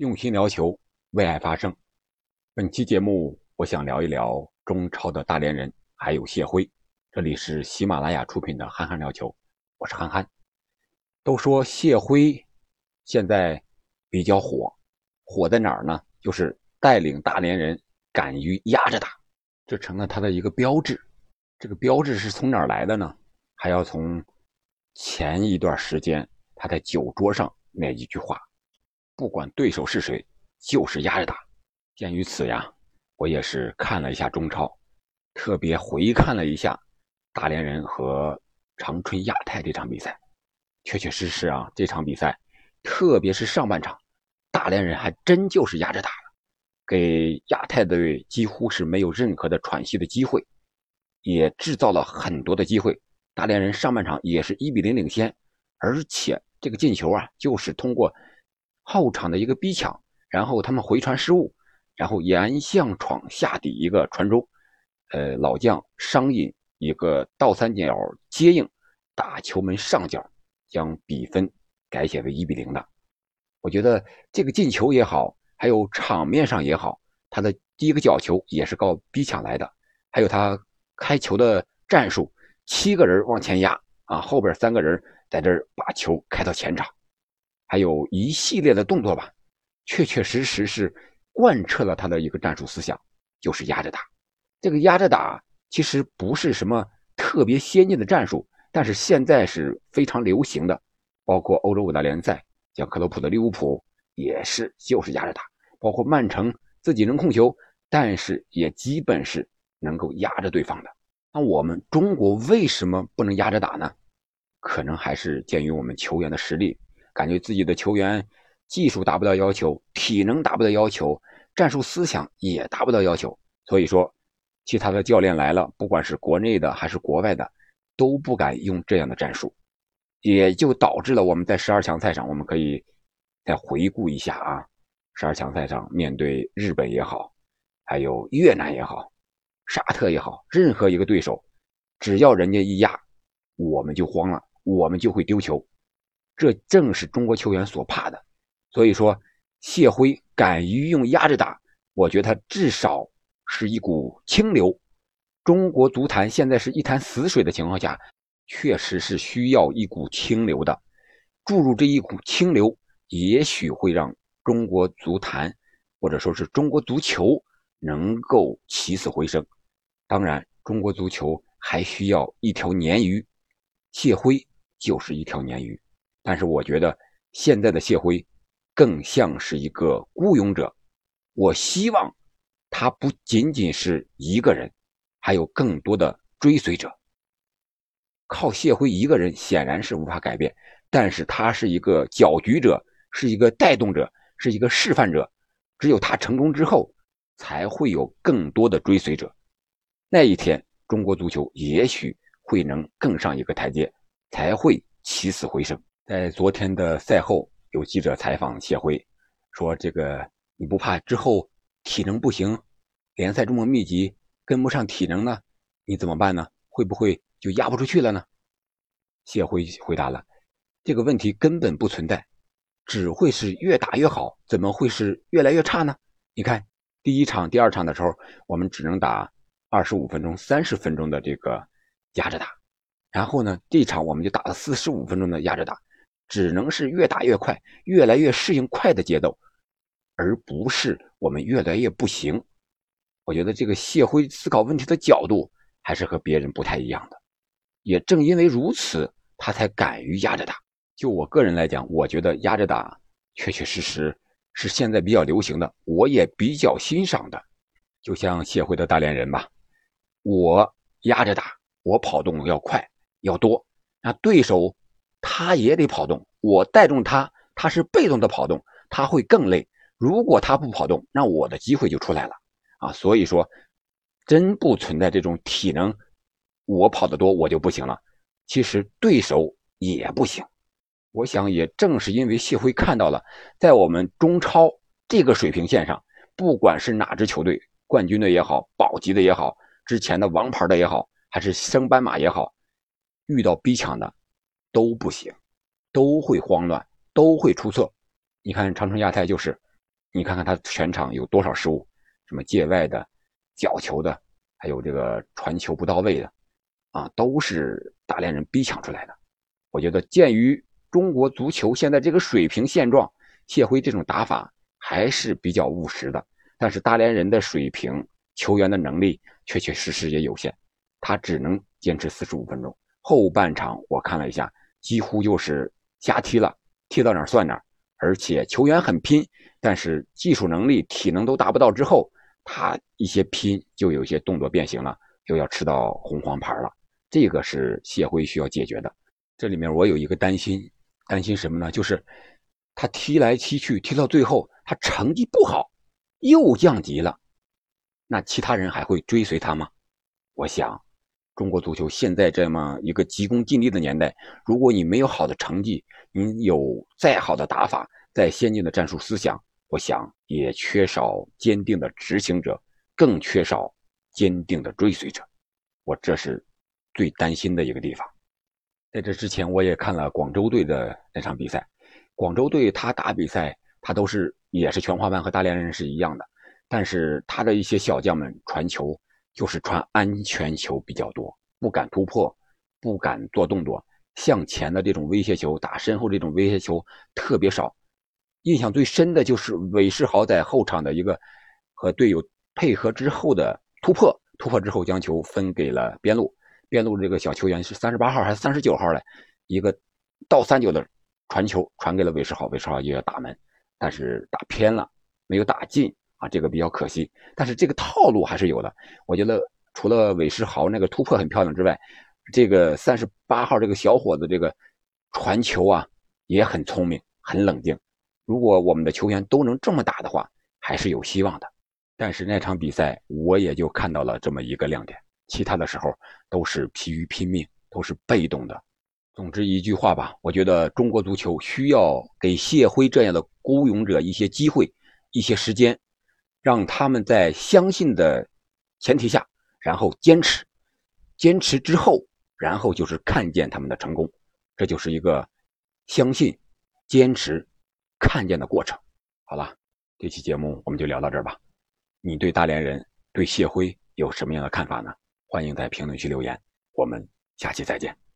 用心聊球，为爱发声。本期节目，我想聊一聊中超的大连人，还有谢辉。这里是喜马拉雅出品的《憨憨聊球》，我是憨憨。都说谢辉现在比较火，火在哪儿呢？就是带领大连人敢于压着打，这成了他的一个标志。这个标志是从哪儿来的呢？还要从前一段时间他在酒桌上那一句话。不管对手是谁，就是压着打。鉴于此呀，我也是看了一下中超，特别回看了一下大连人和长春亚泰这场比赛。确确实实啊，这场比赛，特别是上半场，大连人还真就是压着打了，给亚泰队几乎是没有任何的喘息的机会，也制造了很多的机会。大连人上半场也是一比零领先，而且这个进球啊，就是通过。后场的一个逼抢，然后他们回传失误，然后沿向闯下底一个传中，呃，老将商隐一个倒三角接应，打球门上角，将比分改写为一比零的。我觉得这个进球也好，还有场面上也好，他的第一个角球也是靠逼抢来的，还有他开球的战术，七个人往前压啊，后边三个人在这儿把球开到前场。还有一系列的动作吧，确确实实是贯彻了他的一个战术思想，就是压着打。这个压着打其实不是什么特别先进的战术，但是现在是非常流行的。包括欧洲五大联赛，像克洛普的利物浦也是就是压着打。包括曼城自己能控球，但是也基本是能够压着对方的。那我们中国为什么不能压着打呢？可能还是鉴于我们球员的实力。感觉自己的球员技术达不到要求，体能达不到要求，战术思想也达不到要求，所以说，其他的教练来了，不管是国内的还是国外的，都不敢用这样的战术，也就导致了我们在十二强赛上，我们可以再回顾一下啊，十二强赛上面对日本也好，还有越南也好，沙特也好，任何一个对手，只要人家一压，我们就慌了，我们就会丢球。这正是中国球员所怕的，所以说谢辉敢于用压着打，我觉得他至少是一股清流。中国足坛现在是一潭死水的情况下，确实是需要一股清流的，注入这一股清流，也许会让中国足坛或者说是中国足球能够起死回生。当然，中国足球还需要一条鲶鱼，谢辉就是一条鲶鱼。但是我觉得现在的谢辉更像是一个孤勇者。我希望他不仅仅是一个人，还有更多的追随者。靠谢辉一个人显然是无法改变，但是他是一个搅局者，是一个带动者，是一个示范者。只有他成功之后，才会有更多的追随者。那一天，中国足球也许会能更上一个台阶，才会起死回生。在昨天的赛后，有记者采访谢辉，说：“这个你不怕之后体能不行，联赛这么密集，跟不上体能呢？你怎么办呢？会不会就压不出去了呢？”谢辉回答了：“这个问题根本不存在，只会是越打越好，怎么会是越来越差呢？你看第一场、第二场的时候，我们只能打二十五分钟、三十分钟的这个压着打，然后呢，这场我们就打了四十五分钟的压着打。”只能是越打越快，越来越适应快的节奏，而不是我们越来越不行。我觉得这个谢辉思考问题的角度还是和别人不太一样的。也正因为如此，他才敢于压着打。就我个人来讲，我觉得压着打确确实实是现在比较流行的，我也比较欣赏的。就像谢辉的大连人吧，我压着打，我跑动要快要多，那对手。他也得跑动，我带动他，他是被动的跑动，他会更累。如果他不跑动，那我的机会就出来了啊！所以说，真不存在这种体能，我跑得多我就不行了。其实对手也不行。我想也正是因为谢辉看到了，在我们中超这个水平线上，不管是哪支球队，冠军的也好，保级的也好，之前的王牌的也好，还是升班马也好，遇到逼抢的。都不行，都会慌乱，都会出错。你看长春亚泰就是你看看他全场有多少失误，什么界外的、角球的，还有这个传球不到位的，啊，都是大连人逼抢出来的。我觉得，鉴于中国足球现在这个水平现状，谢辉这种打法还是比较务实的。但是大连人的水平、球员的能力确确实实也有限，他只能坚持四十五分钟。后半场我看了一下，几乎就是瞎踢了，踢到哪儿算哪儿。而且球员很拼，但是技术能力、体能都达不到之后，他一些拼就有些动作变形了，又要吃到红黄牌了。这个是谢辉需要解决的。这里面我有一个担心，担心什么呢？就是他踢来踢去，踢到最后他成绩不好。又降级了，那其他人还会追随他吗？我想，中国足球现在这么一个急功近利的年代，如果你没有好的成绩，你有再好的打法、再先进的战术思想，我想也缺少坚定的执行者，更缺少坚定的追随者。我这是最担心的一个地方。在这之前，我也看了广州队的那场比赛，广州队他打比赛，他都是。也是全华班和大连人是一样的，但是他的一些小将们传球就是传安全球比较多，不敢突破，不敢做动作，向前的这种威胁球打身后这种威胁球特别少。印象最深的就是韦世豪在后场的一个和队友配合之后的突破，突破之后将球分给了边路，边路这个小球员是三十八号还是三十九号嘞？一个倒三角的传球传给了韦世豪，韦世豪就要打门。但是打偏了，没有打进啊，这个比较可惜。但是这个套路还是有的。我觉得除了韦世豪那个突破很漂亮之外，这个三十八号这个小伙子这个传球啊也很聪明，很冷静。如果我们的球员都能这么打的话，还是有希望的。但是那场比赛我也就看到了这么一个亮点，其他的时候都是疲于拼命，都是被动的。总之一句话吧，我觉得中国足球需要给谢辉这样的孤勇者一些机会、一些时间，让他们在相信的前提下，然后坚持，坚持之后，然后就是看见他们的成功，这就是一个相信、坚持、看见的过程。好了，这期节目我们就聊到这儿吧。你对大连人、对谢辉有什么样的看法呢？欢迎在评论区留言。我们下期再见。